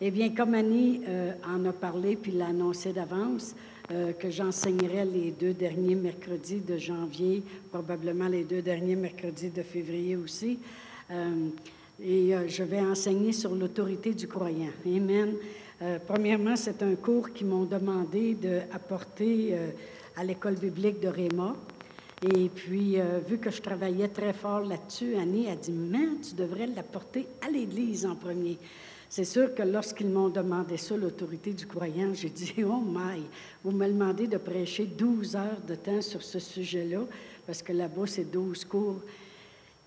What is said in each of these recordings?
Eh bien, comme Annie euh, en a parlé puis l'a annoncé d'avance, euh, que j'enseignerai les deux derniers mercredis de janvier, probablement les deux derniers mercredis de février aussi. Euh, et je vais enseigner sur l'autorité du croyant. Amen. premièrement, c'est un cours qu'ils m'ont demandé d'apporter à l'école biblique de Réma. Et puis, vu que je travaillais très fort là-dessus, Annie a dit, mais tu devrais l'apporter à l'Église en premier. C'est sûr que lorsqu'ils m'ont demandé ça, l'autorité du croyant, j'ai dit, oh my, vous me demandez de prêcher 12 heures de temps sur ce sujet-là, parce que là-bas, c'est 12 cours.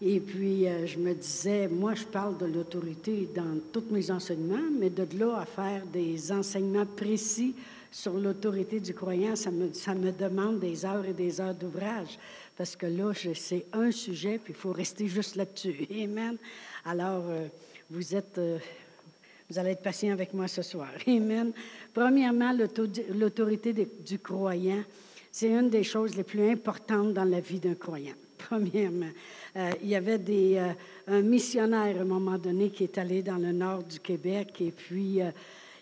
Et puis, euh, je me disais, moi, je parle de l'autorité dans tous mes enseignements, mais de là à faire des enseignements précis sur l'autorité du croyant, ça me, ça me demande des heures et des heures d'ouvrage, parce que là, c'est un sujet, puis il faut rester juste là-dessus. Amen. Alors, euh, vous êtes... Euh, vous allez être patient avec moi ce soir. Amen. Premièrement, l'autorité du croyant, c'est une des choses les plus importantes dans la vie d'un croyant. Premièrement, euh, il y avait euh, un missionnaire à un moment donné qui est allé dans le nord du Québec et puis euh,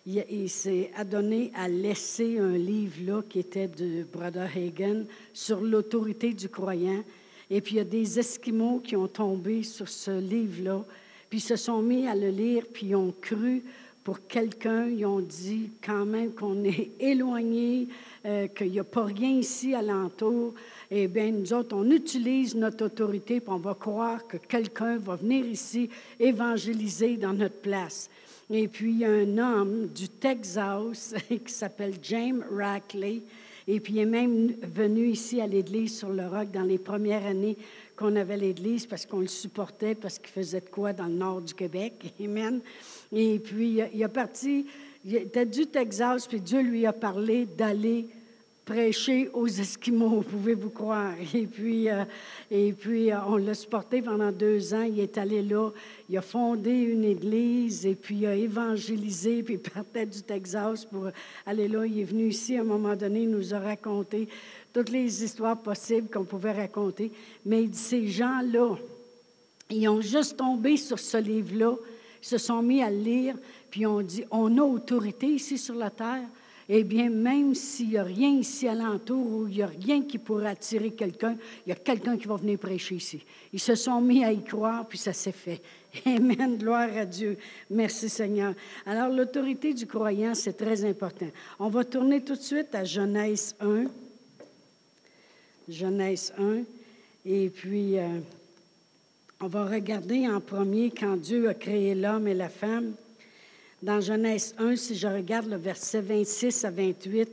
il, s'est adonné à laisser un livre là qui était de Brother Hagen sur l'autorité du croyant. Et puis il y a des Esquimaux qui ont tombé sur ce livre-là puis se sont mis à le lire, puis ils ont cru pour quelqu'un, ils ont dit quand même qu'on est éloigné, euh, qu'il n'y a pas rien ici alentour. Eh bien, nous autres, on utilise notre autorité, puis on va croire que quelqu'un va venir ici évangéliser dans notre place. Et puis, il y a un homme du Texas qui s'appelle James Rackley, et puis il est même venu ici à l'Église sur le roc dans les premières années qu'on avait l'Église parce qu'on le supportait, parce qu'il faisait de quoi dans le nord du Québec. Amen. Et puis, il a parti, il était du Texas, puis Dieu lui a parlé d'aller prêcher aux Esquimaux, pouvez-vous croire. Et puis, euh, et puis euh, on l'a supporté pendant deux ans. Il est allé là, il a fondé une église et puis il a évangélisé, puis il partait du Texas pour aller là. Il est venu ici à un moment donné, il nous a raconté toutes les histoires possibles qu'on pouvait raconter. Mais ces gens-là, ils ont juste tombé sur ce livre-là, se sont mis à lire, puis ont dit, on a autorité ici sur la terre. Eh bien, même s'il n'y a rien ici alentour ou il n'y a rien qui pourrait attirer quelqu'un, il y a quelqu'un qui va venir prêcher ici. Ils se sont mis à y croire, puis ça s'est fait. Amen, gloire à Dieu. Merci Seigneur. Alors, l'autorité du croyant, c'est très important. On va tourner tout de suite à Genèse 1. Genèse 1. Et puis, euh, on va regarder en premier quand Dieu a créé l'homme et la femme. Dans Genèse 1, si je regarde le verset 26 à 28,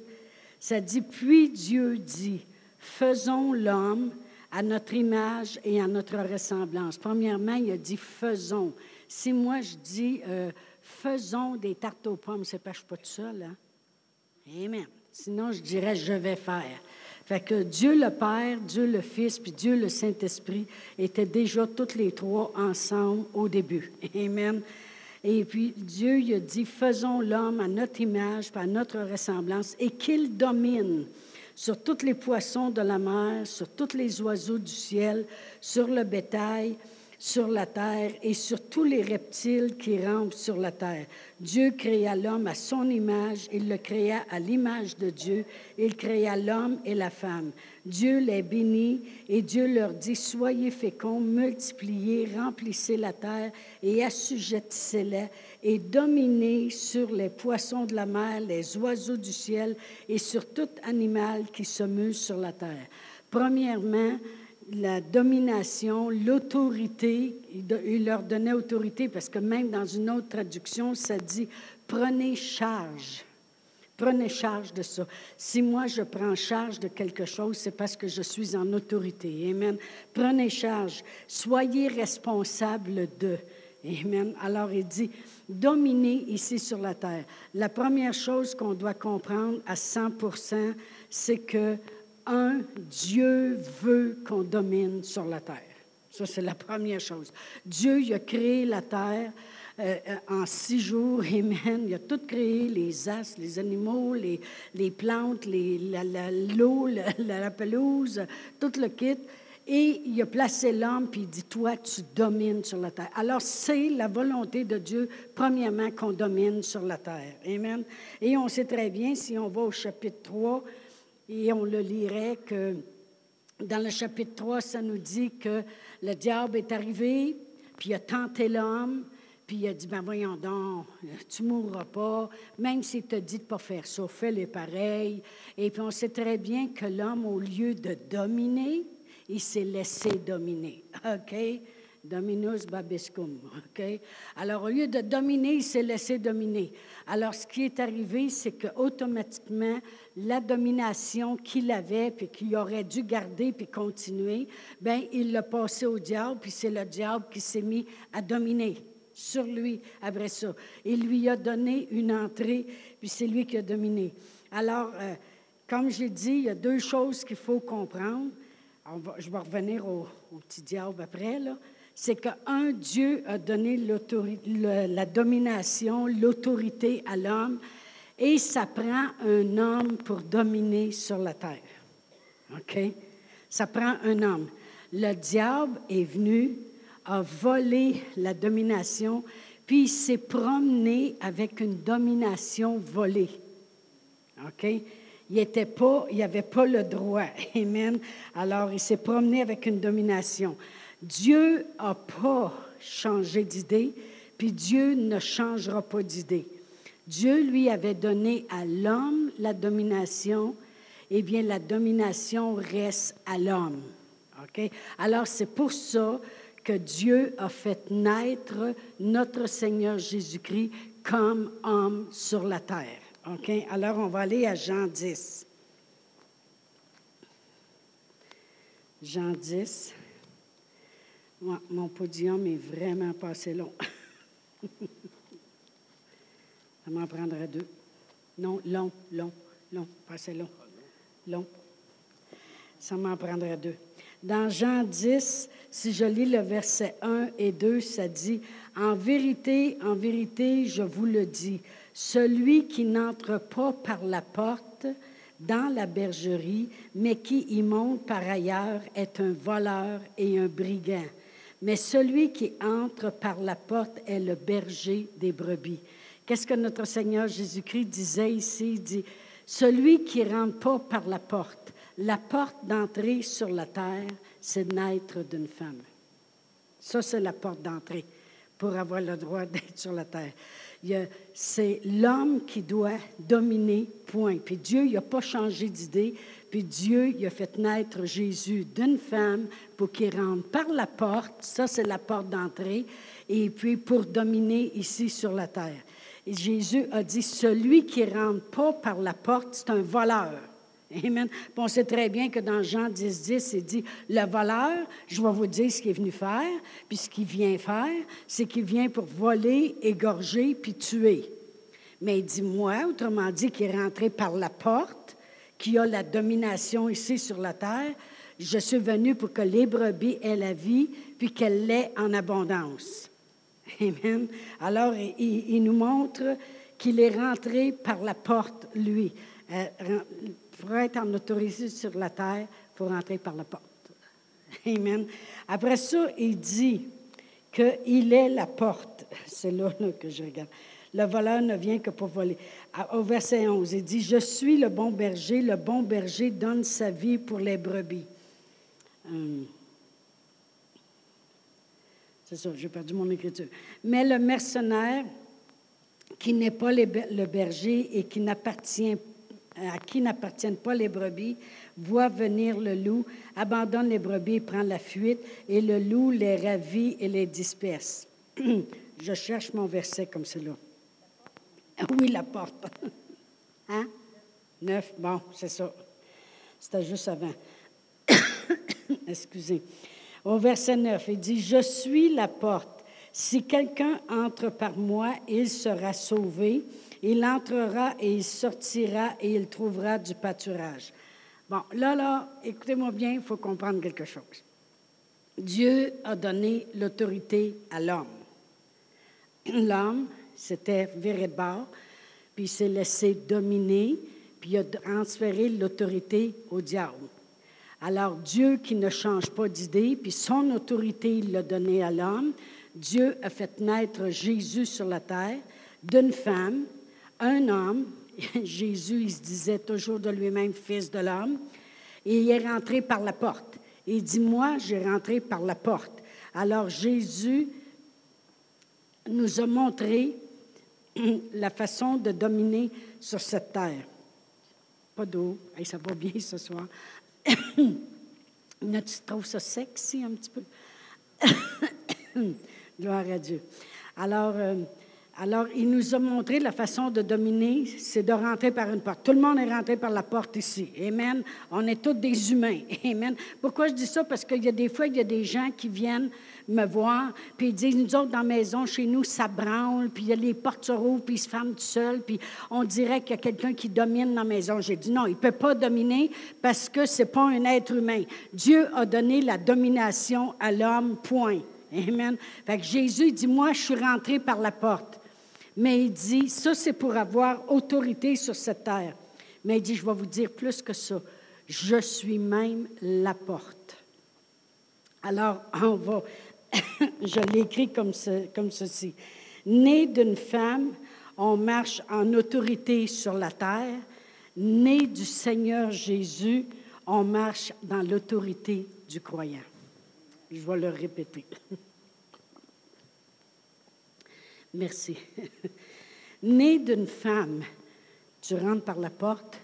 ça dit, Puis Dieu dit, faisons l'homme à notre image et à notre ressemblance. Premièrement, il a dit faisons. Si moi je dis euh, faisons des tartes aux pommes, c'est pas, je suis pas tout seul. Hein? Amen. Sinon, je dirais je vais faire. Fait que Dieu le Père, Dieu le Fils, puis Dieu le Saint-Esprit étaient déjà toutes les trois ensemble au début. Amen. Et puis Dieu il a dit, faisons l'homme à notre image, à notre ressemblance, et qu'il domine sur tous les poissons de la mer, sur tous les oiseaux du ciel, sur le bétail, sur la terre et sur tous les reptiles qui rampent sur la terre. Dieu créa l'homme à son image, il le créa à l'image de Dieu, il créa l'homme et la femme. Dieu les bénit et Dieu leur dit, soyez féconds, multipliez, remplissez la terre et assujettissez-la et dominez sur les poissons de la mer, les oiseaux du ciel et sur tout animal qui se muse sur la terre. Premièrement, la domination, l'autorité. Il leur donnait autorité parce que même dans une autre traduction, ça dit prenez charge. Prenez charge de ça. Si moi je prends charge de quelque chose, c'est parce que je suis en autorité. Amen. Prenez charge. Soyez responsable de. Amen. Alors il dit, dominez ici sur la terre. La première chose qu'on doit comprendre à 100% c'est que un, Dieu veut qu'on domine sur la terre. Ça, c'est la première chose. Dieu, il a créé la terre euh, euh, en six jours. Amen. Il a tout créé, les astres, les animaux, les, les plantes, l'eau, la, la, la, pelouse, tout le kit. Et il a placé l'homme, puis il dit, toi, tu domines sur la terre. Alors, c'est la volonté de Dieu, premièrement, qu'on domine sur la terre. Amen. Et on sait très bien, si on va au chapitre 3, et on le lirait, que dans le chapitre 3, ça nous dit que le diable est arrivé, puis il a tenté l'homme, puis il a dit, ben voyons donc, tu mourras pas, même s'il te dit de pas faire ça, fais-le pareil. Et puis on sait très bien que l'homme, au lieu de dominer, il s'est laissé dominer. OK? Dominus babiscum. OK? Alors, au lieu de dominer, il s'est laissé dominer. Alors, ce qui est arrivé, c'est qu'automatiquement, la domination qu'il avait, puis qu'il aurait dû garder, puis continuer, bien, il l'a passé au diable, puis c'est le diable qui s'est mis à dominer sur lui après ça. Il lui a donné une entrée, puis c'est lui qui a dominé. Alors, euh, comme j'ai dit, il y a deux choses qu'il faut comprendre je vais revenir au, petit diable après, là. C'est qu'un Dieu a donné la domination, l'autorité à l'homme, et ça prend un homme pour dominer sur la terre. OK? Ça prend un homme. Le diable est venu, a volé la domination, puis il s'est promené avec une domination volée. OK? il était pas, il pas le droit. Amen. Alors, il s'est promené avec une domination. Dieu n'a pas changé d'idée, puis Dieu ne changera pas d'idée. Dieu lui avait donné à l'homme la domination, eh bien, la domination reste à l'homme. OK? Alors, c'est pour ça que Dieu a fait naître notre Seigneur Jésus-Christ comme homme sur la terre. OK? Alors, on va aller à Jean 10. Jean 10. Mon podium est vraiment pas long. Ça m'en prendrait deux. Non, long, long, long, pas long. Long. Ça m'en prendrait deux. Dans Jean 10, si je lis le verset 1 et 2, ça dit, En vérité, en vérité, je vous le dis, celui qui n'entre pas par la porte dans la bergerie, mais qui y monte par ailleurs, est un voleur et un brigand. Mais celui qui entre par la porte est le berger des brebis. Qu'est-ce que notre Seigneur Jésus-Christ disait ici? Il dit, celui qui rentre pas par la porte, la porte d'entrée sur la terre, c'est naître d'une femme. Ça, c'est la porte d'entrée pour avoir le droit d'être sur la terre c'est l'homme qui doit dominer, point. Puis Dieu, il n'a pas changé d'idée. Puis Dieu, il a fait naître Jésus d'une femme pour qu'il rentre par la porte, ça c'est la porte d'entrée, et puis pour dominer ici sur la terre. Et Jésus a dit, celui qui rentre pas par la porte, c'est un voleur. Amen. on sait très bien que dans Jean 10, 10, il dit Le voleur, je vais vous dire ce qu'il est venu faire, puis ce qu'il vient faire, c'est qu'il vient pour voler, égorger, puis tuer. Mais il dit Moi, autrement dit, qui est rentré par la porte, qui a la domination ici sur la terre, je suis venu pour que les brebis aient la vie, puis qu'elle l'ait en abondance. Amen. Alors, il, nous montre qu'il est rentré par la porte, lui. Euh, pour être en autorité sur la terre, il faut rentrer par la porte. Amen. Après ça, il dit qu'il est la porte. C'est là, que je regarde. Le voleur ne vient que pour voler. Au verset 11, il dit, Je suis le bon berger, le bon berger donne sa vie pour les brebis. Hum. C'est ça, j'ai perdu mon écriture. Mais le mercenaire, qui n'est pas le berger et qui n'appartient à qui n'appartiennent pas les brebis, voit venir le loup, abandonne les brebis et prend la fuite, et le loup les ravit et les disperse. Je cherche mon verset comme cela. Oui, la porte. Hein? Neuf, bon, c'est ça. C'était juste avant. Excusez. Au verset 9, il dit, Je suis la porte. Si quelqu'un entre par moi, il sera sauvé il entrera et il sortira et il trouvera du pâturage. Bon, là, là, écoutez-moi bien, il faut comprendre quelque chose. Dieu a donné l'autorité à l'homme. L'homme s'était viré de bord, puis il s'est laissé dominer, puis il a transféré l'autorité au diable. Alors Dieu qui ne change pas d'idée, puis son autorité, il l'a donnée à l'homme. Dieu a fait naître Jésus sur la terre d'une femme, un homme. Jésus, il se disait toujours de lui-même fils de l'homme. Et il est rentré par la porte. Il dit, moi, j'ai rentré par la porte. Alors Jésus nous a montré la façon de dominer sur cette terre. Pas d'eau. ça va bien ce soir. tu trouves ça sexy un petit peu? Gloire à Dieu. Alors, euh, alors, il nous a montré la façon de dominer, c'est de rentrer par une porte. Tout le monde est rentré par la porte ici. Amen. On est tous des humains. Amen. Pourquoi je dis ça? Parce qu'il y a des fois, il y a des gens qui viennent me voir, puis ils disent, nous autres, dans la maison, chez nous, ça branle, puis les portes se rouvrent, puis ils se ferment tout seuls, puis on dirait qu'il y a quelqu'un qui domine dans la maison. J'ai dit, non, il ne peut pas dominer parce que ce n'est pas un être humain. Dieu a donné la domination à l'homme, point. Amen. Fait que Jésus dit, moi, je suis rentré par la porte. Mais il dit, ça c'est pour avoir autorité sur cette terre. Mais il dit, je vais vous dire plus que ça. Je suis même la porte. Alors, on va, je l'écris comme, ceci. Né d'une femme, on marche en autorité sur la terre. Né du Seigneur Jésus, on marche dans l'autorité du croyant. Je vais le répéter. Merci. Né d'une femme, tu rentres par la porte,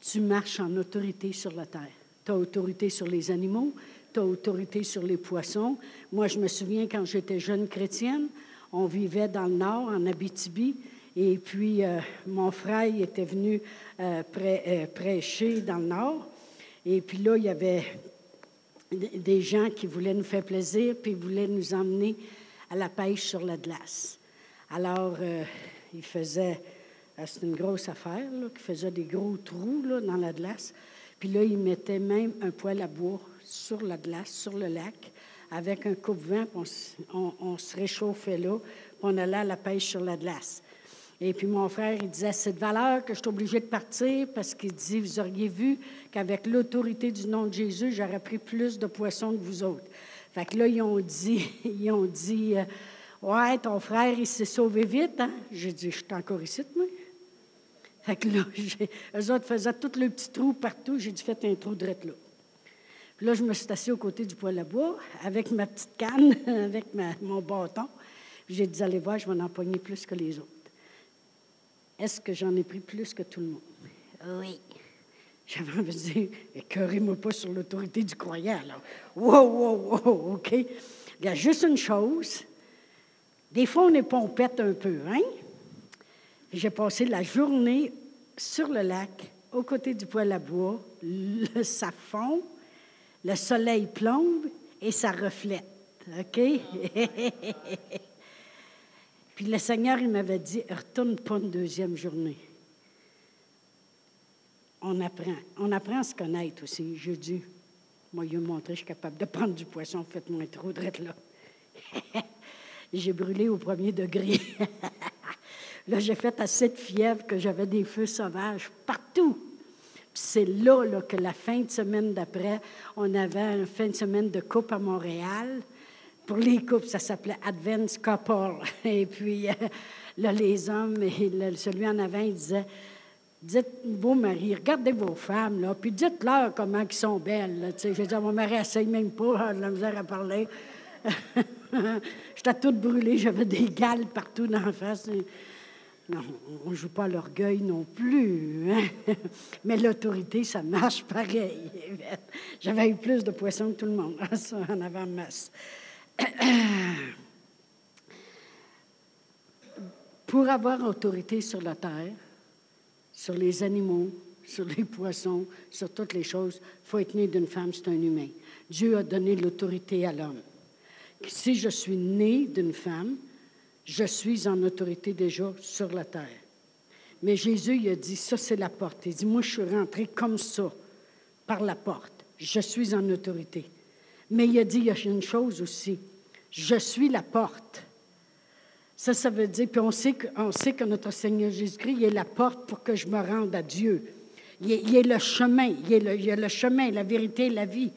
tu marches en autorité sur la terre. Tu as autorité sur les animaux, tu as autorité sur les poissons. Moi, je me souviens quand j'étais jeune chrétienne, on vivait dans le nord, en Abitibi, et puis euh, mon frère était venu euh, euh, prêcher dans le nord. Et puis là, il y avait des gens qui voulaient nous faire plaisir, puis voulaient nous emmener à la pêche sur la glace. Alors, il faisait, c'est une grosse affaire, qui faisait des gros trous là, dans la glace. Puis là, il mettait même un poêle à bois sur la glace, sur le lac, avec un coupe-vent, on, on, se réchauffait là, puis on allait à la pêche sur la glace. Et puis mon frère, il disait, c'est de valeur que je suis obligé de partir parce qu'il dit, vous auriez vu qu'avec l'autorité du nom de Jésus, j'aurais pris plus de poissons que vous autres. Fait que là, ils ont dit, ils ont dit, euh, Ouais, ton frère, il s'est sauvé vite, hein? J'ai dit, je suis encore ici, moi. Fait que là, eux autres faisaient tous le petit trou partout. J'ai dit, faites un trou direct là. Puis là, je me suis assis aux côtés du poêle à bois avec ma petite canne, avec mon bâton. J'ai dit, allez voir, je vais en empoigner plus que les autres. Est-ce que j'en ai pris plus que tout le monde? Oui. J'avais envie de dire, écœurez-moi pas sur l'autorité du croyant, là. Wow, wow, wow, OK? Il y a juste une chose, des fois, on est pompette un peu, hein? J'ai passé la journée sur le lac, aux côtés du poêle à bois. Le, ça fond, le soleil plombe et ça reflète. OK? Puis le Seigneur, il m'avait dit, retourne pas une deuxième journée. On apprend. On apprend à se connaître aussi. J'ai dit, moi, il montré, je suis capable de prendre du poisson, faites-moi trop de là. j'ai brûlé au premier degré. là, j'ai fait assez de fièvre que j'avais des feux sauvages partout. C'est là, là, que la fin de semaine d'après, on avait une fin de semaine de coupe à Montréal. Pour les coupes, ça s'appelait Advance Couple. Et puis, euh, là, les hommes, et celui en avant, il disait Dites vos maris, regardez vos femmes, là, puis dites-leur comment ils sont belles. Je dis mon mari essaye même pas, de la misère à parler. J'étais toute brûlée, j'avais des gales partout dans la face. Non, on ne joue pas l'orgueil non plus. Hein. Mais l'autorité, ça marche pareil. J'avais eu plus de poissons que tout le monde en avant masse. Pour avoir autorité sur la terre, sur les animaux, sur les poissons, sur toutes les choses, il faut être né d'une femme, c'est un humain. Dieu a donné l'autorité à l'homme si je suis né d'une femme, je suis en autorité déjà sur la terre. Mais Jésus, il a dit, ça c'est la porte. Il dit, moi je suis rentré comme ça, par la porte. Je suis en autorité. Mais il a dit, il y a une chose aussi, je suis la porte. Ça, ça veut dire, puis on sait que, on sait que notre Seigneur Jésus-Christ est la porte pour que je me rende à Dieu. Il est, le chemin, il est le, il est le chemin, la vérité, la vie.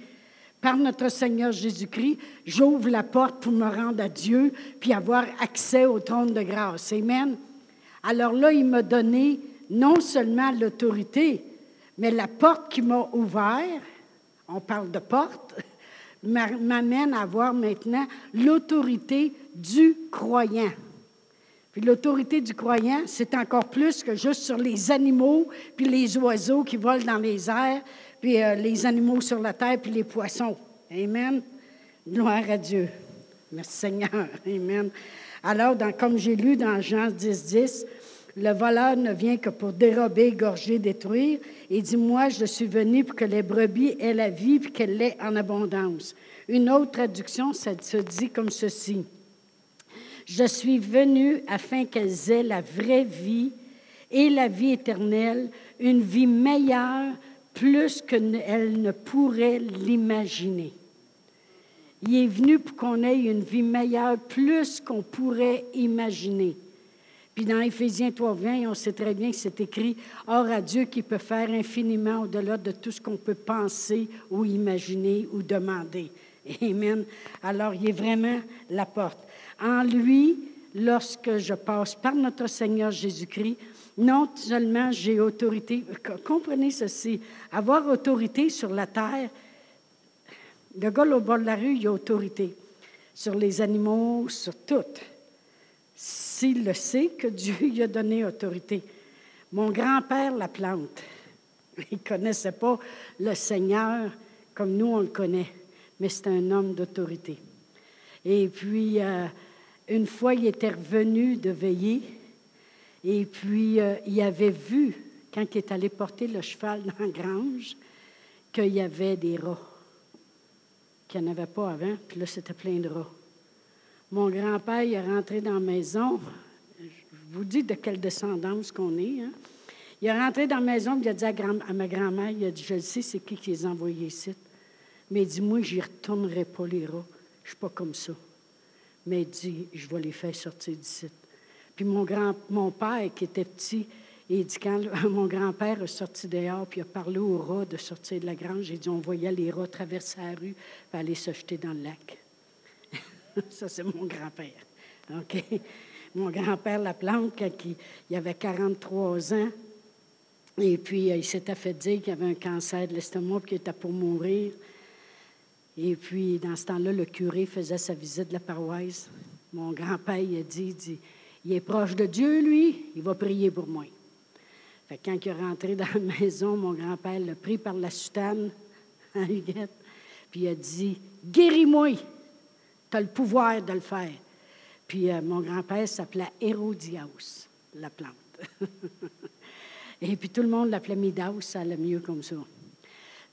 Par notre Seigneur Jésus-Christ, j'ouvre la porte pour me rendre à Dieu, puis avoir accès au trône de grâce. Amen. Alors là, il m'a donné non seulement l'autorité, mais la porte qui m'a ouverte, on parle de porte, m'amène à avoir maintenant l'autorité du croyant. Puis l'autorité du croyant, c'est encore plus que juste sur les animaux, puis les oiseaux qui volent dans les airs, puis euh, les animaux sur la terre, puis les poissons. Amen. Gloire à Dieu. Merci Seigneur. Amen. Alors, comme j'ai lu dans Jean 10, 10, le voleur ne vient que pour dérober, gorger, détruire. Et dit, moi, je suis venu pour que les brebis aient la vie, puis qu'elle l'ait en abondance. Une autre traduction, ça se dit comme ceci. Je suis venu afin qu'elles aient la vraie vie et la vie éternelle, une vie meilleure, plus qu'elles ne pourraient l'imaginer. Il est venu pour qu'on ait une vie meilleure, plus qu'on pourrait imaginer. Puis dans Éphésiens 3.20, on sait très bien que c'est écrit Or à Dieu qui peut faire infiniment au-delà de tout ce qu'on peut penser ou imaginer ou demander. Amen. Alors, il est vraiment la porte. En lui, lorsque je passe par notre Seigneur Jésus-Christ, non seulement j'ai autorité, comprenez ceci, avoir autorité sur la terre, le gars au bord de la rue, il a autorité sur les animaux, sur tout s'il le sait que Dieu lui a donné autorité. Mon grand-père la plante. Il ne connaissait pas le Seigneur comme nous on le connaît, mais c'est un homme d'autorité. Et puis, euh, une fois, il était revenu de veiller, et puis euh, il avait vu, quand il est allé porter le cheval dans la grange, qu'il y avait des rats, qu'il n'y en avait pas avant, puis là, c'était plein de rats. Mon grand-père il est rentré dans la maison. Je vous dis de quelle descendance qu'on est. Hein. Il est rentré dans la maison, il a dit à, ma grand-mère, il a dit, je sais, c'est qui qui les a envoyés ici. Mais il dit, moi, je n'y retournerai pas les rats. Je ne suis pas comme ça. Mais il dit, je vais les faire sortir d'ici. Puis mon, grand, mon père, qui était petit, il dit, quand mon grand-père est sorti dehors, puis il a parlé aux rats de sortir de la grange, il dit, on voyait les rats traverser la rue et aller se jeter dans le lac. Ça, c'est mon grand-père. OK? Mon grand-père Laplante, quand il, avait 43 ans, et puis euh, il s'était fait dire qu'il avait un cancer de l'estomac et qu'il était pour mourir. Et puis, dans ce temps-là, le curé faisait sa visite de la paroisse. Mon grand-père, il a dit, il dit, il est proche de Dieu, lui, il va prier pour moi. Fait quand il est rentré dans la maison, mon grand-père l'a pris par la soutane, en Huguette, puis il a dit, guéris-moi tu as le pouvoir de le faire. Puis euh, mon grand-père s'appelait Hérodiaus, la plante. Et puis tout le monde l'appelait Midas, ça allait mieux comme ça.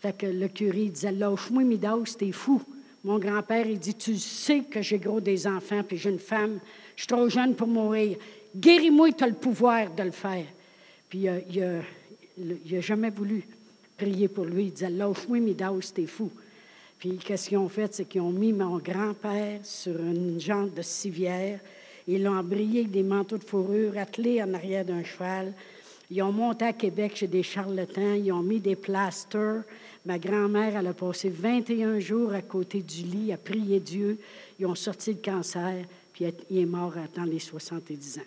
Fait que le curé disait Lâche-moi, Midas, t'es fou. Mon grand-père, il dit Tu sais que j'ai gros des enfants, puis j'ai une femme, je suis trop jeune pour mourir. Guéris-moi, tu as le pouvoir de le faire. Puis euh, il n'a jamais voulu prier pour lui. Il disait Lâche-moi, Midas, t'es fou. Puis, qu'est-ce qu'ils ont fait? C'est qu'ils ont mis mon grand-père sur une jante de civière. Ils l'ont embrayé avec des manteaux de fourrure, attelé en arrière d'un cheval. Ils ont monté à Québec chez des charlatans. Ils ont mis des plasters. Ma grand-mère, elle a passé 21 jours à côté du lit à prier Dieu. Ils ont sorti le cancer, puis il est mort à temps les 70 ans.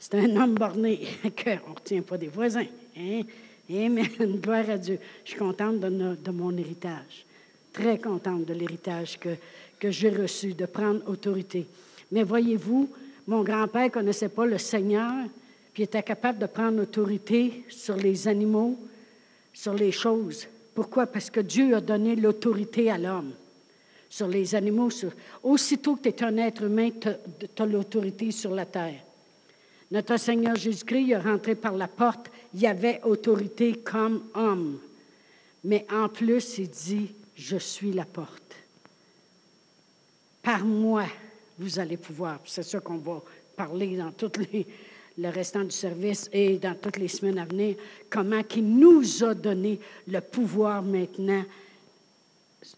C'est un homme borné qu'on ne retient pas des voisins. Hein? Amen. Gloire à Dieu. Je suis contente de mon héritage très contente de l'héritage que, que j'ai reçu, de prendre autorité. Mais voyez-vous, mon grand-père ne connaissait pas le Seigneur, puis était capable de prendre autorité sur les animaux, sur les choses. Pourquoi? Parce que Dieu a donné l'autorité à l'homme sur les animaux. Aussitôt que tu es un être humain, tu as, l'autorité sur la terre. Notre Seigneur Jésus-Christ est rentré par la porte, il avait autorité comme homme. Mais en plus, il dit, je suis la porte. Par moi, vous allez pouvoir. C'est ça qu'on va parler dans tout les, le restant du service et dans toutes les semaines à venir, comment il nous a donné le pouvoir maintenant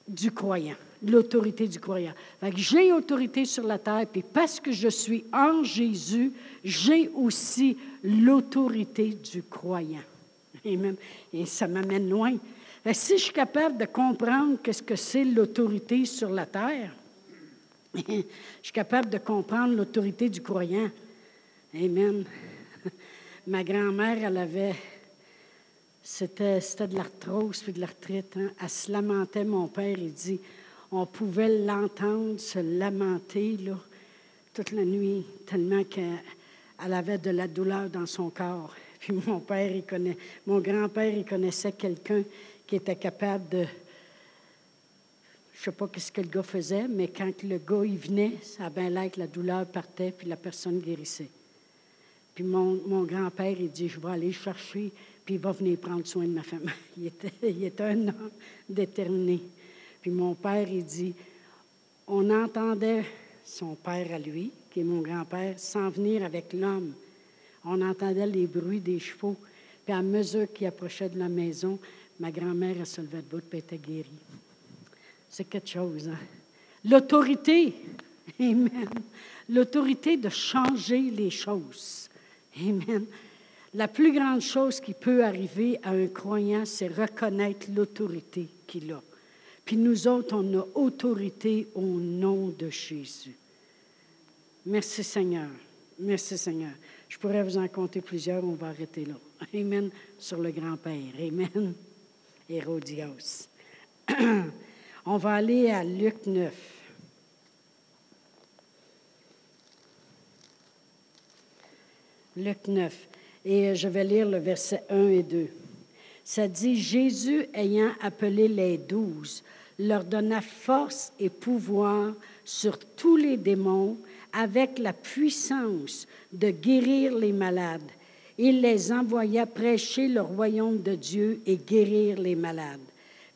du croyant, l'autorité du croyant. J'ai autorité sur la terre, puis parce que je suis en Jésus, j'ai aussi l'autorité du croyant. Et ça m'amène loin. si je suis capable de comprendre qu'est-ce que c'est l'autorité sur la terre, je suis capable de comprendre l'autorité du croyant. Amen. Ma grand-mère, elle avait, c'était, de l'arthrose puis de l'arthrite. Hein. Elle se lamentait, mon père, il dit, on pouvait l'entendre se lamenter là, toute la nuit, tellement qu'elle avait de la douleur dans son corps. Puis mon père, il connaît, mon grand-père, il connaissait quelqu'un qui était capable de. Je ne sais pas ce que le gars faisait, mais quand le gars il venait, ça a bien l'air que la douleur partait, puis la personne guérissait. Puis mon, grand-père, il dit Je vais aller chercher, puis il va venir prendre soin de ma femme. Il était, un homme déterminé. Puis mon père, il dit On entendait son père à lui, qui est mon grand-père, s'en venir avec l'homme on entendait les bruits des chevaux. Puis à mesure qu'il approchait de la maison, ma grand-mère, se levait debout et était guérie. C'est quelque chose. Hein? L'autorité, Amen. L'autorité de changer les choses. Amen. La plus grande chose qui peut arriver à un croyant, c'est reconnaître l'autorité qu'il a. Puis nous autres, on a autorité au nom de Jésus. Merci Seigneur. Merci Seigneur. Je pourrais vous en compter plusieurs, on va arrêter là. Amen. Sur le grand-père. Amen. Hérodias. on va aller à Luc 9. Luc 9. Et je vais lire le verset 1 et 2. Ça dit, Jésus ayant appelé les douze, leur donna force et pouvoir sur tous les démons avec la puissance de guérir les malades. Il les envoya prêcher le royaume de Dieu et guérir les malades.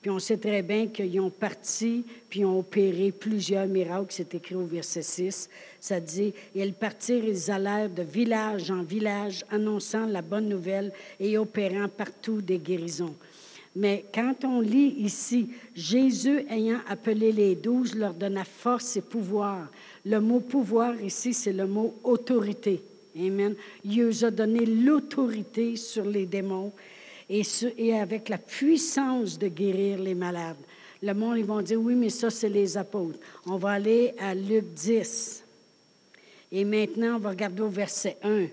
Puis on sait très bien qu'ils ont parti, puis ont opéré plusieurs miracles. C'est écrit au verset 6. Ça dit, ils partirent, ils allèrent de village en village, annonçant la bonne nouvelle et opérant partout des guérisons. Mais quand on lit ici, Jésus ayant appelé les douze leur donna force et pouvoir. Le mot pouvoir ici, c'est le mot autorité. Amen. Il nous a donné l'autorité sur les démons et, avec la puissance de guérir les malades. Le monde, ils vont dire, oui, mais ça, c'est les apôtres. On va aller à Luc 10. Et maintenant, on va regarder au verset 1.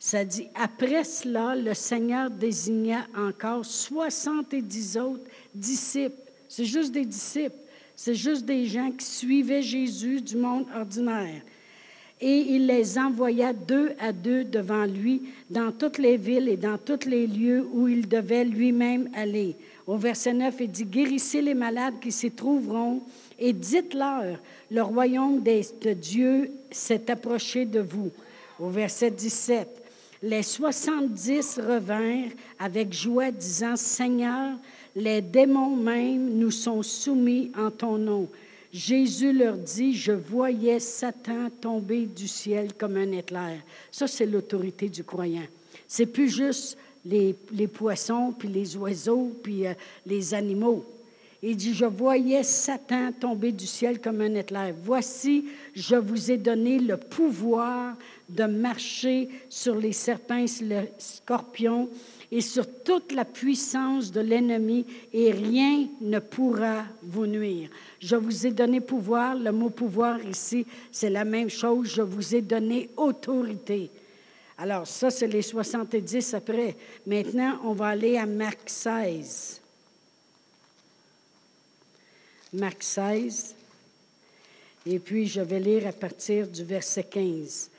Ça dit, après cela, le Seigneur désigna encore 70 autres disciples. C'est juste des disciples. C'est juste des gens qui suivaient Jésus du monde ordinaire. Et il les envoya deux à deux devant lui dans toutes les villes et dans tous les lieux où il devait lui-même aller. Au verset 9, il dit, guérissez les malades qui s'y trouveront et dites-leur, le royaume de Dieu s'est approché de vous. Au verset 17, les soixante-dix revinrent avec joie, disant, Seigneur, les démons même nous sont soumis en ton nom. Jésus leur dit, je voyais Satan tomber du ciel comme un éclair. Ça, c'est l'autorité du croyant. C'est plus juste les, poissons, puis les oiseaux, puis euh, les animaux. Il dit, je voyais Satan tomber du ciel comme un éclair. Voici, je vous ai donné le pouvoir de marcher sur les serpents, les scorpions et sur toute la puissance de l'ennemi, et rien ne pourra vous nuire. Je vous ai donné pouvoir. Le mot pouvoir ici, c'est la même chose. Je vous ai donné autorité. Alors, ça, c'est les 70 après. Maintenant, on va aller à Marc 16. Marc 16. Et puis, je vais lire à partir du verset 15.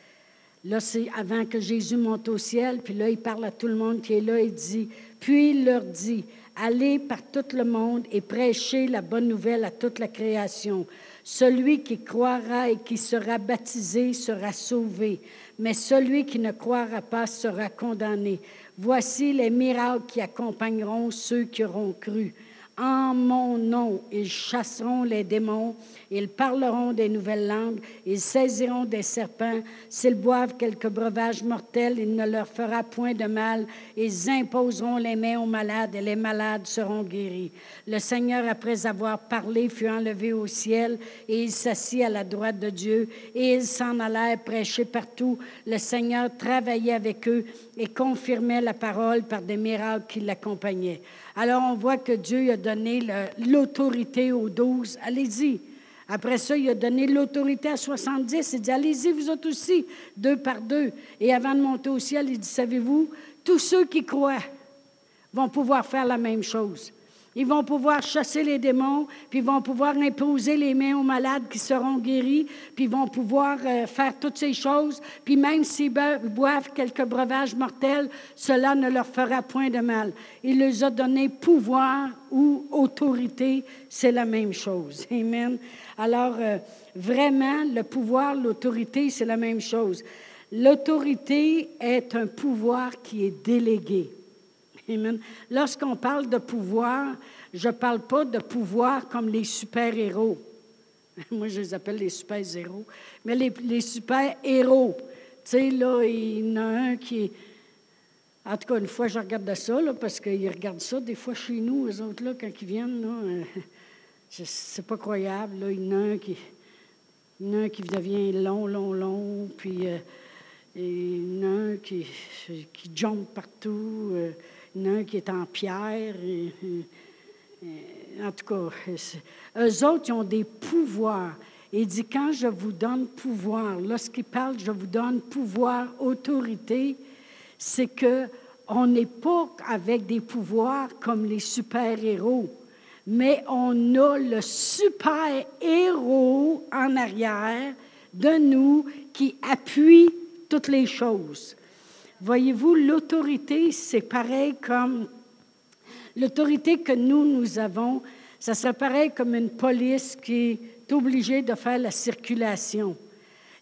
Là, c'est avant que Jésus monte au ciel, puis là, il parle à tout le monde qui est là, il dit, puis il leur dit, allez par tout le monde et prêchez la bonne nouvelle à toute la création. Celui qui croira et qui sera baptisé sera sauvé, mais celui qui ne croira pas sera condamné. Voici les miracles qui accompagneront ceux qui auront cru. En mon nom, ils chasseront les démons, ils parleront des nouvelles langues, ils saisiront des serpents. S'ils boivent quelques breuvages mortels, il ne leur fera point de mal. Ils imposeront les mains aux malades et les malades seront guéris. Le Seigneur, après avoir parlé, fut enlevé au ciel et il s'assit à la droite de Dieu et ils s'en allèrent prêcher partout. Le Seigneur travaillait avec eux et confirmait la parole par des miracles qui l'accompagnaient. Alors on voit que Dieu a donné l'autorité aux douze. Allez-y. Après ça, il a donné l'autorité à 70. Il dit, allez-y, vous autres aussi, deux par deux. Et avant de monter au ciel, il dit, savez-vous, tous ceux qui croient vont pouvoir faire la même chose. Ils vont pouvoir chasser les démons, puis ils vont pouvoir imposer les mains aux malades qui seront guéris, puis ils vont pouvoir euh, faire toutes ces choses. Puis même s'ils boivent quelques breuvages mortels, cela ne leur fera point de mal. Il leur a donné pouvoir ou autorité, c'est la même chose. Amen. Alors, euh, vraiment, le pouvoir, l'autorité, c'est la même chose. L'autorité est un pouvoir qui est délégué. Lorsqu'on parle de pouvoir, je ne parle pas de pouvoir comme les super-héros. Moi, je les appelle les super-héros. Mais les, super-héros, tu sais, là, il y en a un qui. En tout cas, une fois, je regarde ça, là, parce qu'ils regardent ça des fois chez nous, eux autres, là, quand ils viennent. Euh, c'est pas croyable. Là. Il y en a un qui, il y en a un qui devient long, long, long, puis euh, il y en a un qui, qui jump partout. Euh, en a un qui est en pierre. en tout cas, eux autres, ils ont des pouvoirs. Il dit, quand je vous donne pouvoir, lorsqu'il parle, je vous donne pouvoir, autorité, c'est que on n'est pas avec des pouvoirs comme les super-héros, mais on a le super-héros en arrière de nous qui appuie toutes les choses. Voyez-vous, l'autorité, c'est pareil comme l'autorité que nous, nous avons, ça serait pareil comme une police qui est obligée de faire la circulation.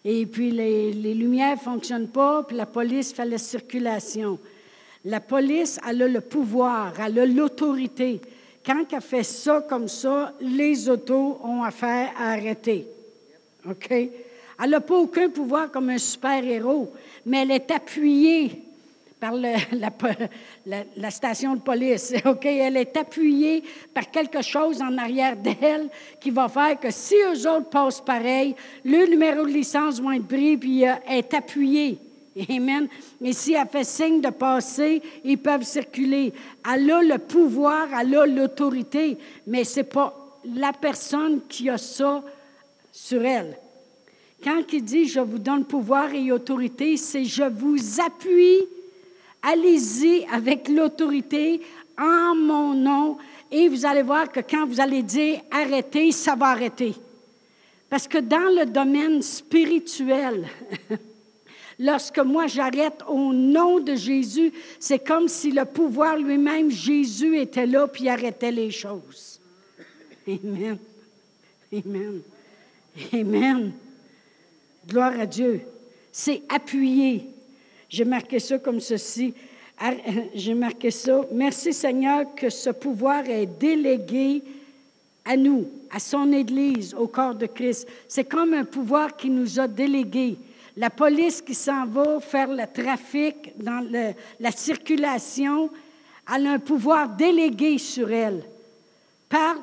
Et puis les, lumières ne fonctionnent pas, puis la police fait la circulation. La police, elle a le pouvoir, elle a l'autorité. Quand elle fait ça comme ça, les autos ont affaire à arrêter. OK? Elle n'a pas aucun pouvoir comme un super-héros, mais elle est appuyée par la, station de police. OK? Elle est appuyée par quelque chose en arrière d'elle qui va faire que si eux autres passent pareil, le numéro de licence va être pris puis euh, est appuyée. Amen. Et si elle fait signe de passer, ils peuvent circuler. Elle a le pouvoir, elle a l'autorité, mais ce n'est pas la personne qui a ça sur elle. Quand il dit je vous donne pouvoir et autorité, c'est je vous appuie. Allez-y avec l'autorité en mon nom et vous allez voir que quand vous allez dire arrêtez, ça va arrêter. Parce que dans le domaine spirituel, lorsque moi j'arrête au nom de Jésus, c'est comme si le pouvoir lui-même, Jésus, était là puis arrêtait les choses. Amen. Amen. Amen. Gloire à Dieu. C'est appuyé. J'ai marqué ça comme ceci. J'ai marqué ça. Merci Seigneur que ce pouvoir est délégué à nous, à son Église, au corps de Christ. C'est comme un pouvoir qui nous a délégués. La police qui s'en va faire le trafic dans la circulation, elle a un pouvoir délégué sur elle par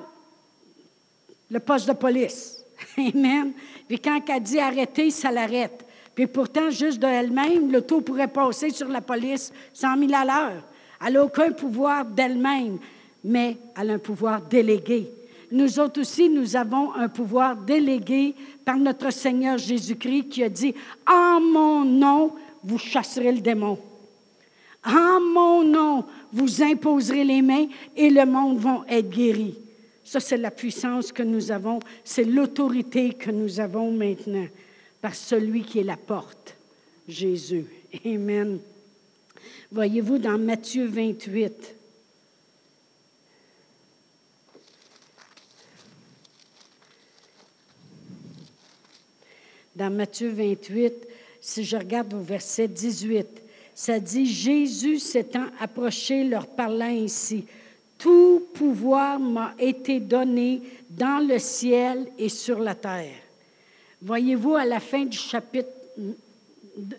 le poste de police. Amen. Puis quand elle dit arrêter, ça l'arrête. Puis pourtant, juste de elle-même, l'auto pourrait passer sur la police 100 000 à l'heure. Elle n'a aucun pouvoir d'elle-même, mais elle a un pouvoir délégué. Nous autres aussi, nous avons un pouvoir délégué par notre Seigneur Jésus-Christ qui a dit, En mon nom, vous chasserez le démon. En mon nom, vous imposerez les mains et le monde va être guéri. Ça, c'est la puissance que nous avons, c'est l'autorité que nous avons maintenant par celui qui est la porte, Jésus. Amen. Voyez-vous dans Matthieu 28. Dans Matthieu 28, si je regarde au verset 18, ça dit Jésus s'étant approché, leur parlant ainsi Tout pouvoir m'a été donné dans le ciel et sur la terre. Voyez-vous, à la fin du chapitre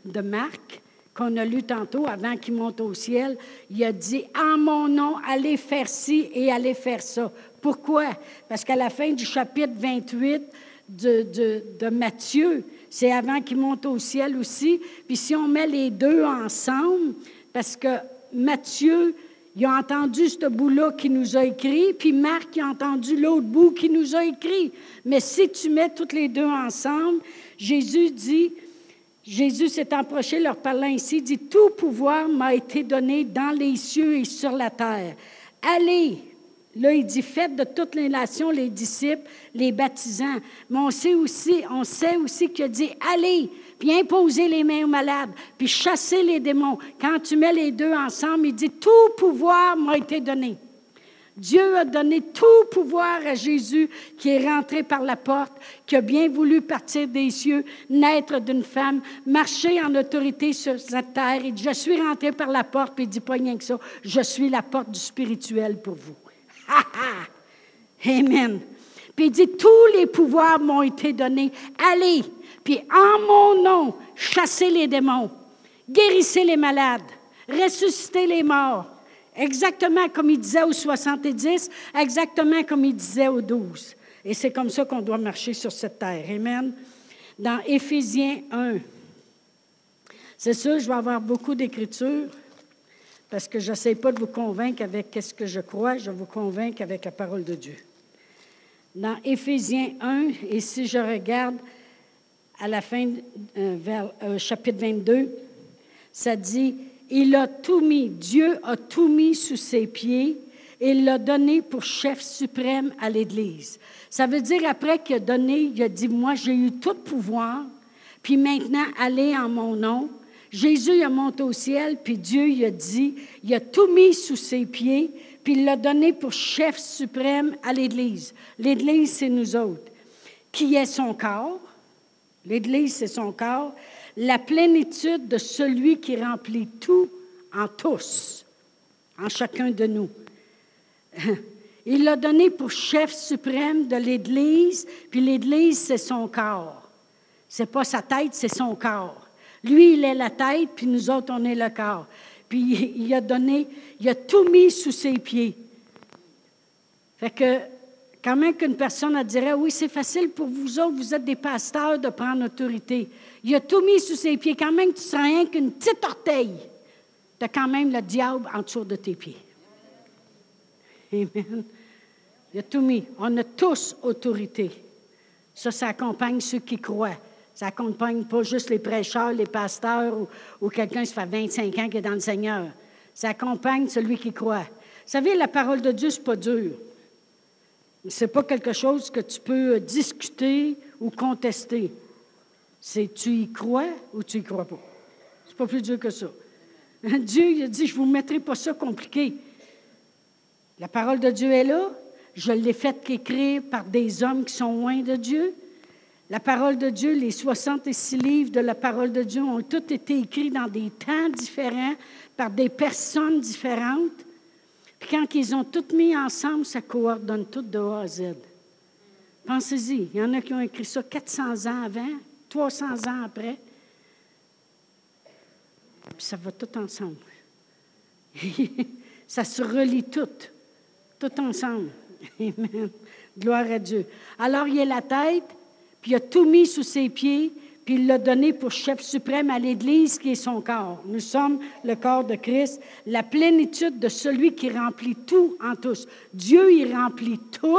de Marc, qu'on a lu tantôt, avant qu'il monte au ciel, il a dit, en mon nom, allez faire ci et allez faire ça. Pourquoi? Parce qu'à la fin du chapitre 28 de, de, de Matthieu, c'est avant qu'il monte au ciel aussi. Puis si on met les deux ensemble, parce que Matthieu, il a entendu ce bout-là qui nous a écrit, puis Marc il a entendu l'autre bout qui nous a écrit. Mais si tu mets toutes les deux ensemble, Jésus dit, Jésus s'est approché leur parlant ici, dit, Tout pouvoir m'a été donné dans les cieux et sur la terre. Allez, Là, il dit faites de toutes les nations les disciples, les baptisants. Mais on sait aussi, on sait aussi qu'il a dit allez, puis imposez les mains aux malades, puis chassez les démons. Quand tu mets les deux ensemble, il dit tout pouvoir m'a été donné. Dieu a donné tout pouvoir à Jésus qui est rentré par la porte, qui a bien voulu partir des cieux, naître d'une femme, marcher en autorité sur cette terre. Dit, je suis rentré par la porte, puis il dit pas rien que ça, je suis la porte du spirituel pour vous. Amen. Puis il dit, tous les pouvoirs m'ont été donnés. Allez, puis en mon nom, chassez les démons, guérissez les malades, ressuscitez les morts. Exactement comme il disait aux 70, exactement comme il disait aux 12. Et c'est comme ça qu'on doit marcher sur cette terre. Amen. Dans Éphésiens 1. C'est sûr, je vais avoir beaucoup d'écritures parce que je n'essaie pas de vous convaincre avec ce que je crois, je vous convainc avec la parole de Dieu. Dans Éphésiens 1, et si je regarde à la fin, euh, vers euh, chapitre 22, ça dit, il a tout mis, Dieu a tout mis sous ses pieds et il l'a donné pour chef suprême à l'Église. Ça veut dire, après qu'il a donné, il a dit, moi j'ai eu tout pouvoir, puis maintenant allez en mon nom, Jésus a monté au ciel, puis Dieu il a dit, il a tout mis sous ses pieds, puis il l'a donné pour chef suprême à l'Église. L'Église, c'est nous autres. Qui est son corps? L'Église, c'est son corps. La plénitude de celui qui remplit tout en tous, en chacun de nous. Il l'a donné pour chef suprême de l'Église, puis l'Église, c'est son corps. C'est pas sa tête, c'est son corps. Lui, il est la tête, puis nous autres, on est le corps. Puis il a donné, il a tout mis sous ses pieds. Fait que, quand même qu'une personne dirait, oui, c'est facile pour vous autres, vous êtes des pasteurs de prendre autorité. Il a tout mis sous ses pieds. Quand même, tu ne seras rien qu'une petite orteil. Tu as quand même le diable en dessous de tes pieds. Amen. Il a tout mis. On a tous autorité. Ça, ça accompagne ceux qui croient. Ça accompagne pas juste les prêcheurs, les pasteurs ou, quelqu'un qui fait 25 ans qui est dans le Seigneur. Ça accompagne celui qui croit. Vous savez, la parole de Dieu, ce n'est pas dur. Ce n'est pas quelque chose que tu peux discuter ou contester. C'est tu y crois ou tu y crois pas. C'est pas plus dur que ça. Dieu il a dit, je ne vous mettrai pas ça compliqué. La parole de Dieu est là. Je l'ai faite écrire par des hommes qui sont loin de Dieu. La parole de Dieu, les 66 livres de la parole de Dieu ont tous été écrits dans des temps différents, par des personnes différentes. Puis quand ils ont tous mis ensemble, ça coordonne tout de A à Z. Pensez-y, il y en a qui ont écrit ça 400 ans avant, 300 ans après. Puis ça va tout ensemble. ça se relie tout, tout ensemble. Amen. Gloire à Dieu. Alors, il a la tête, puis il a tout mis sous ses pieds, puis il l'a donné pour chef suprême à l'Église qui est son corps. Nous sommes le corps de Christ, la plénitude de celui qui remplit tout en tous. Dieu, il remplit tout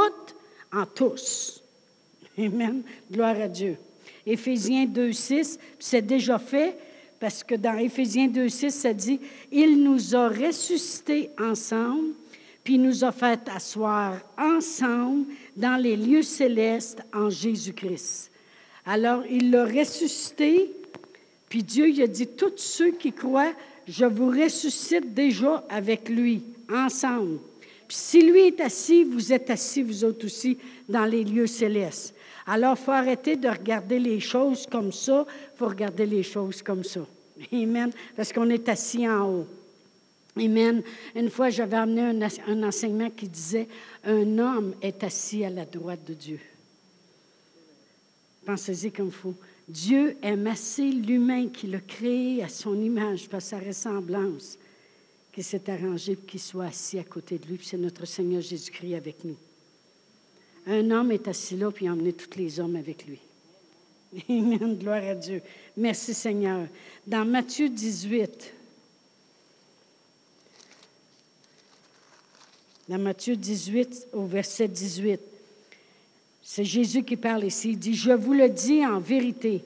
en tous. Amen. Gloire à Dieu. Éphésiens 2.6, c'est déjà fait, parce que dans Éphésiens 2.6, ça dit, Il nous a ressuscités ensemble puis nous a fait asseoir ensemble dans les lieux célestes en Jésus-Christ. Alors, il l'a ressuscité, puis Dieu il a dit, tous ceux qui croient, je vous ressuscite déjà avec lui, ensemble. Puis si lui est assis, vous êtes assis, vous autres aussi, dans les lieux célestes. Alors, il faut arrêter de regarder les choses comme ça, il faut regarder les choses comme ça. Amen. Parce qu'on est assis en haut. Amen. Une fois, j'avais amené un, un, enseignement qui disait Un homme est assis à la droite de Dieu. Pensez-y comme faut. Dieu aime assez l'humain qu'il a créé à son image, par sa ressemblance, qu'il s'est arrangé pour qu'il soit assis à côté de lui. C'est notre Seigneur Jésus-Christ avec nous. Un homme est assis là, puis il a emmené tous les hommes avec lui. Amen. Gloire à Dieu. Merci Seigneur. Dans Matthieu 18, dans Matthieu 18 au verset 18, c'est Jésus qui parle ici. Il dit, je vous le dis en vérité,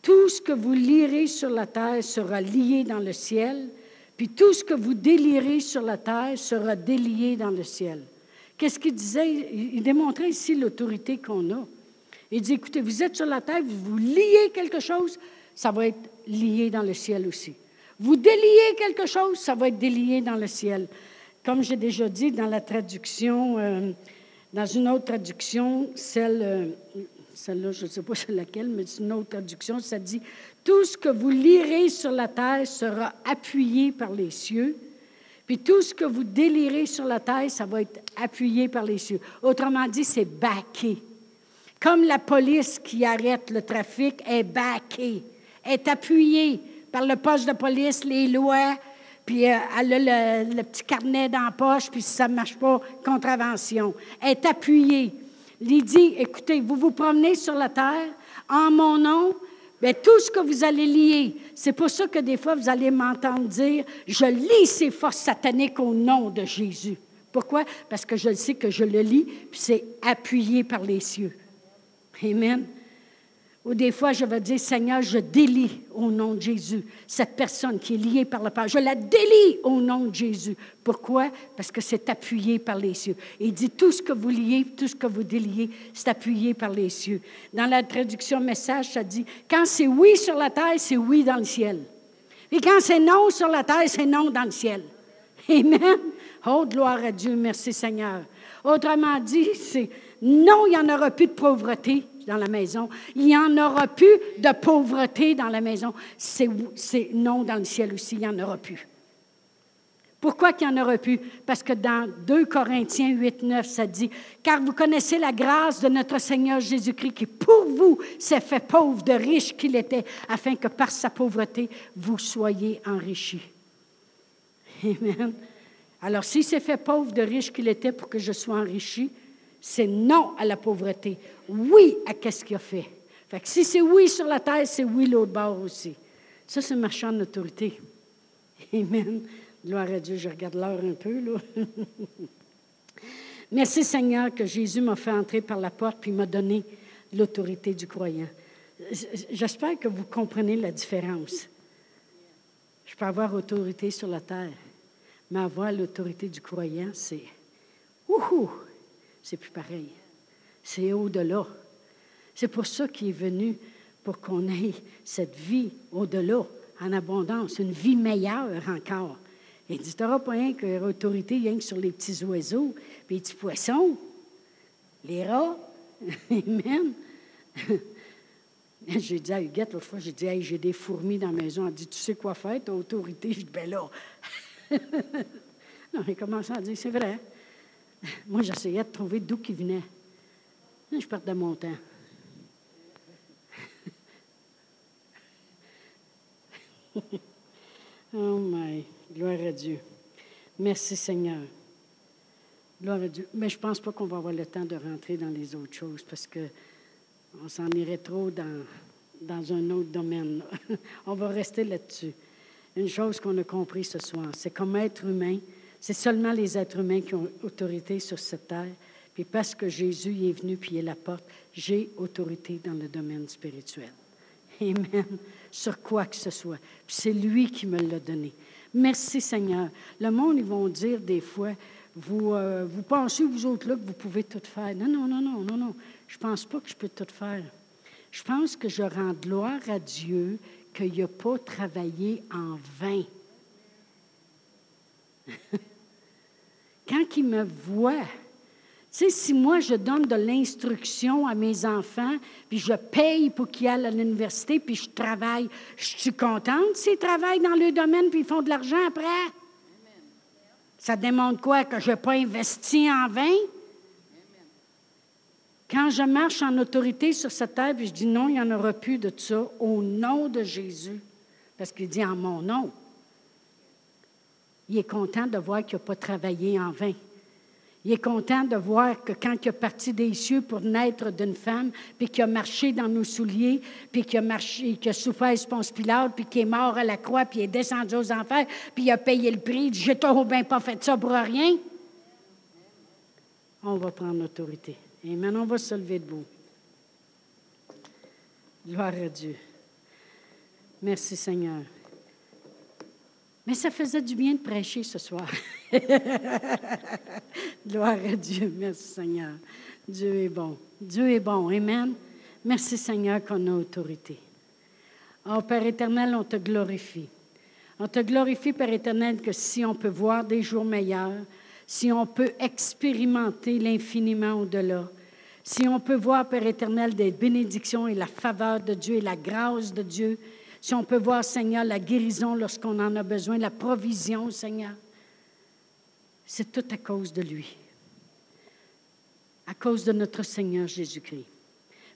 tout ce que vous lirez sur la terre sera lié dans le ciel, puis tout ce que vous délirez sur la terre sera délié dans le ciel. Qu'est-ce qu'il disait? Il démontrait ici l'autorité qu'on a. Il dit, écoutez, vous êtes sur la terre, vous liez quelque chose, ça va être lié dans le ciel aussi. Vous déliez quelque chose, ça va être délié dans le ciel. Comme j'ai déjà dit dans la traduction, euh, dans une autre traduction, celle, euh, celle-là, je ne sais pas c'est laquelle, mais c'est une autre traduction, ça dit Tout ce que vous lirez sur la terre sera appuyé par les cieux, puis tout ce que vous délirez sur la terre, ça va être appuyé par les cieux. Autrement dit, c'est baqué. Comme la police qui arrête le trafic est baquée, est appuyée par le poste de police, les lois, puis euh, elle a le, petit carnet dans la poche, puis si ça ne marche pas, contravention. Elle est appuyée. Dit, écoutez, vous vous promenez sur la terre en mon nom, bien, tout ce que vous allez lier, c'est pour ça que des fois, vous allez m'entendre dire, je lis ces forces sataniques au nom de Jésus. Pourquoi? Parce que je sais que je le lis, puis c'est appuyé par les cieux. Amen. Ou des fois, je vais dire, Seigneur, je délie au nom de Jésus cette personne qui est liée par le Père. Je la délie au nom de Jésus. Pourquoi? Parce que c'est appuyé par les cieux. il dit, tout ce que vous liez, tout ce que vous déliez, c'est appuyé par les cieux. Dans la traduction message, ça dit, quand c'est oui sur la terre, c'est oui dans le ciel. Et quand c'est non sur la terre, c'est non dans le ciel. Amen. Oh, gloire à Dieu. Merci Seigneur. Autrement dit, c'est non, il n'y en aura plus de pauvreté dans la maison. Il n'y en aura plus de pauvreté dans la maison. C'est non dans le ciel aussi, il n'y en aura plus. Pourquoi qu'il n'y en aura plus? Parce que dans 2 Corinthiens 8, 9, ça dit, car vous connaissez la grâce de notre Seigneur Jésus-Christ qui pour vous s'est fait pauvre de riche qu'il était, afin que par sa pauvreté, vous soyez enrichis. Amen. Alors, s'il s'est fait pauvre de riche qu'il était pour que je sois enrichi, c'est non à la pauvreté. Oui à qu'est-ce qu'il a fait. Fait que si c'est oui sur la terre, c'est oui l'autre bord aussi. Ça, c'est marchand d'autorité. Amen. Gloire à Dieu. Je regarde l'heure un peu, là. Merci Seigneur que Jésus m'a fait entrer par la porte puis m'a donné l'autorité du croyant. J'espère que vous comprenez la différence. Je peux avoir autorité sur la terre, mais avoir l'autorité du croyant, c'est ouhou, c'est plus pareil. C'est au-delà. C'est pour ça qu'il est venu, pour qu'on ait cette vie au-delà, en abondance, une vie meilleure encore. Il dit, tu n'auras pas rien que autorité rien que sur les petits oiseaux, puis les petits poissons, les rats. Amen. J'ai dit à Huguette l'autre fois, j'ai dit, hey, j'ai des fourmis dans la maison. Elle dit, tu sais quoi faire, autorité? Je dis, ben là. non, il commencé à dire, c'est vrai. Moi, j'essayais de trouver d'où qui venait. Je perdais mon temps. oh my, gloire à Dieu. Merci Seigneur. Gloire à Dieu. Mais je ne pense pas qu'on va avoir le temps de rentrer dans les autres choses parce que on s'en irait trop dans, dans un autre domaine. on va rester là-dessus. Une chose qu'on a compris ce soir, c'est comme être humain, c'est seulement les êtres humains qui ont autorité sur cette terre. Puis parce que Jésus est venu puis est la porte, j'ai autorité dans le domaine spirituel. Amen. Sur quoi que ce soit. Puis c'est lui qui me l'a donné. Merci Seigneur. Le monde, ils vont dire des fois, vous, euh, vous pensez, vous autres, là, que vous pouvez tout faire. Non, non, non, non, non, non. Je ne pense pas que je peux tout faire. Je pense que je rends gloire à Dieu qu'il n'a pas travaillé en vain. Quand il me voit, tu sais, si moi je donne de l'instruction à mes enfants, puis je paye pour qu'ils aillent à l'université, puis je travaille, je suis contente s'ils travaillent dans le domaine, puis ils font de l'argent après? Ça démontre quoi? Que je n'ai pas investi en vain? Quand je marche en autorité sur cette terre, puis je dis non, il n'y en aura plus de ça, au nom de Jésus, parce qu'il dit en mon nom, il est content de voir qu'il n'a pas travaillé en vain. Il est content de voir que quand il est parti des cieux pour naître d'une femme, puis qu'il a marché dans nos souliers, puis qu'il a marché, qu'il a souffert Ponce Pilate, puis qu'il est mort à la croix, puis il est descendu aux enfers, puis il a payé le prix. J'ai trop bien pas fait ça pour rien. On va prendre l'autorité. Et maintenant, on va se lever debout. Gloire à Dieu. Merci Seigneur. Mais ça faisait du bien de prêcher ce soir. Gloire à Dieu. Merci Seigneur. Dieu est bon. Dieu est bon. Amen. Merci Seigneur qu'on a autorité. Oh Père éternel, on te glorifie. On te glorifie, Père éternel, que si on peut voir des jours meilleurs, si on peut expérimenter l'infiniment au-delà, si on peut voir, Père éternel, des bénédictions et la faveur de Dieu et la grâce de Dieu, si on peut voir, Seigneur, la guérison lorsqu'on en a besoin, la provision, Seigneur, c'est tout à cause de lui, à cause de notre Seigneur Jésus-Christ.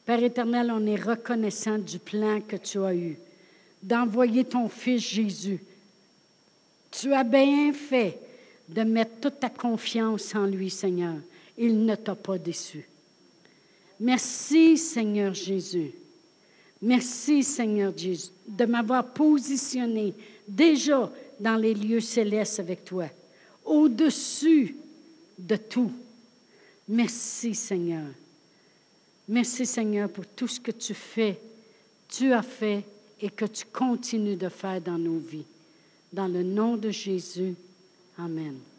Père éternel, on est reconnaissant du plan que tu as eu d'envoyer ton Fils Jésus. Tu as bien fait de mettre toute ta confiance en lui, Seigneur. Il ne t'a pas déçu. Merci, Seigneur Jésus. Merci, Seigneur Jésus, de m'avoir positionné déjà dans les lieux célestes avec toi, au-dessus de tout. Merci, Seigneur. Merci, Seigneur, pour tout ce que tu fais, tu as fait et que tu continues de faire dans nos vies. Dans le nom de Jésus, Amen.